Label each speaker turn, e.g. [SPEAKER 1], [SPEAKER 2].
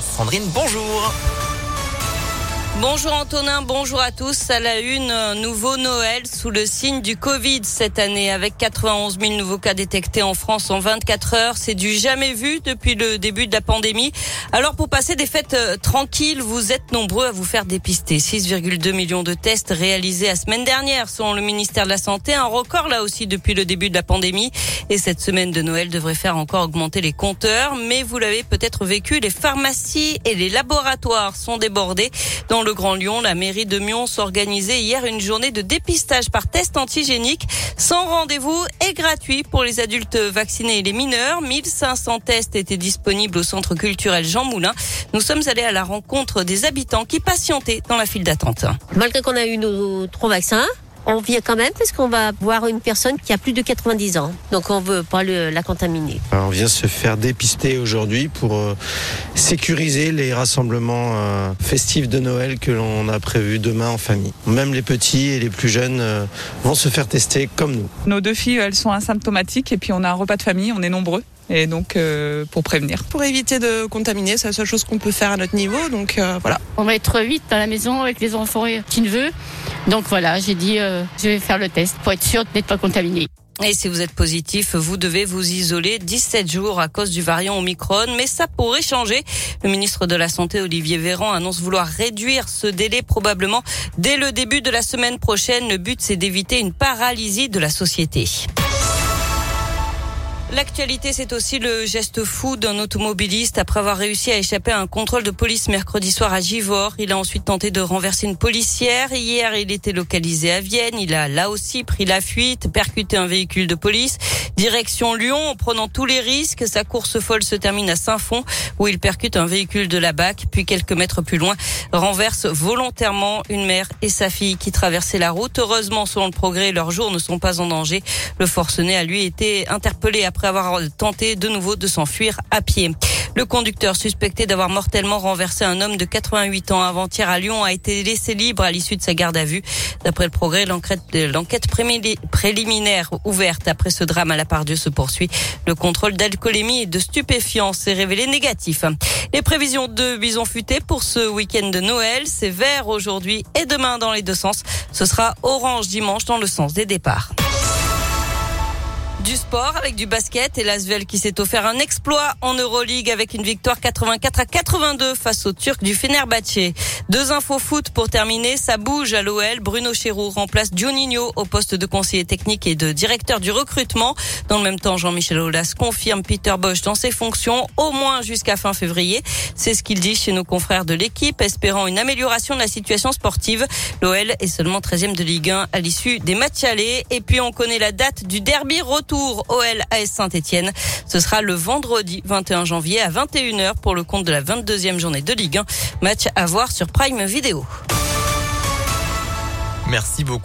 [SPEAKER 1] Sandrine, bonjour.
[SPEAKER 2] Bonjour Antonin, bonjour à tous. À la une, un nouveau Noël sous le signe du Covid cette année avec 91 000 nouveaux cas détectés en France en 24 heures. C'est du jamais vu depuis le début de la pandémie. Alors pour passer des fêtes euh, tranquilles, vous êtes nombreux à vous faire dépister. 6,2 millions de tests réalisés la semaine dernière selon le ministère de la Santé. Un record là aussi depuis le début de la pandémie. Et cette semaine de Noël devrait faire encore augmenter les compteurs. Mais vous l'avez peut-être vécu, les pharmacies et les laboratoires sont débordés. Dans le Grand Lyon, la mairie de Mion s'organisait hier une journée de dépistage par test antigénique sans rendez-vous et gratuit pour les adultes vaccinés et les mineurs. 1500 tests étaient disponibles au centre culturel Jean Moulin. Nous sommes allés à la rencontre des habitants qui patientaient dans la file d'attente.
[SPEAKER 3] Malgré qu'on a eu nos trois vaccins, on vient quand même parce qu'on va voir une personne qui a plus de 90 ans. Donc on veut pas le, la contaminer.
[SPEAKER 4] On vient se faire dépister aujourd'hui pour euh, sécuriser les rassemblements euh, festifs de Noël que l'on a prévus demain en famille. Même les petits et les plus jeunes euh, vont se faire tester comme nous.
[SPEAKER 5] Nos deux filles, elles sont asymptomatiques et puis on a un repas de famille, on est nombreux. Et donc euh, pour prévenir.
[SPEAKER 6] Pour éviter de contaminer, c'est la seule chose qu'on peut faire à notre niveau. Donc euh, voilà.
[SPEAKER 7] On va être vite à la maison avec les enfants et petits neveux. Donc voilà, j'ai dit euh, je vais faire le test pour être sûr d'être pas contaminé.
[SPEAKER 2] Et si vous êtes positif, vous devez vous isoler 17 jours à cause du variant Omicron, mais ça pourrait changer. Le ministre de la Santé, Olivier Véran, annonce vouloir réduire ce délai probablement dès le début de la semaine prochaine. Le but, c'est d'éviter une paralysie de la société. L'actualité, c'est aussi le geste fou d'un automobiliste après avoir réussi à échapper à un contrôle de police mercredi soir à Givors. Il a ensuite tenté de renverser une policière. Hier, il était localisé à Vienne. Il a là aussi pris la fuite, percuté un véhicule de police. Direction Lyon, en prenant tous les risques. Sa course folle se termine à Saint-Fond, où il percute un véhicule de la BAC, puis quelques mètres plus loin, renverse volontairement une mère et sa fille qui traversaient la route. Heureusement, selon le progrès, leurs jours ne sont pas en danger. Le forcené a lui été interpellé après avoir tenté de nouveau de s'enfuir à pied. Le conducteur suspecté d'avoir mortellement renversé un homme de 88 ans avant-hier à Lyon a été laissé libre à l'issue de sa garde à vue. D'après le progrès, l'enquête préliminaire ouverte après ce drame à la part Dieu se poursuit. Le contrôle d'alcoolémie et de stupéfiants s'est révélé négatif. Les prévisions de bison futé pour ce week-end de Noël, c'est vert aujourd'hui et demain dans les deux sens. Ce sera orange dimanche dans le sens des départs. Du sport avec du basket et l'Asvel qui s'est offert un exploit en Euroleague avec une victoire 84 à 82 face aux Turcs du Fenerbahçe. Deux infos foot pour terminer, ça bouge à l'OL. Bruno Chéroux remplace Juninho au poste de conseiller technique et de directeur du recrutement. Dans le même temps, Jean-Michel Aulas confirme Peter Bosch dans ses fonctions au moins jusqu'à fin février. C'est ce qu'il dit chez nos confrères de l'équipe, espérant une amélioration de la situation sportive. L'OL est seulement 13e de Ligue 1 à l'issue des matchs allés. Et puis on connaît la date du derby retour Tour OL AS Saint-Etienne. Ce sera le vendredi 21 janvier à 21h pour le compte de la 22e journée de Ligue 1. Match à voir sur Prime Video.
[SPEAKER 1] Merci beaucoup.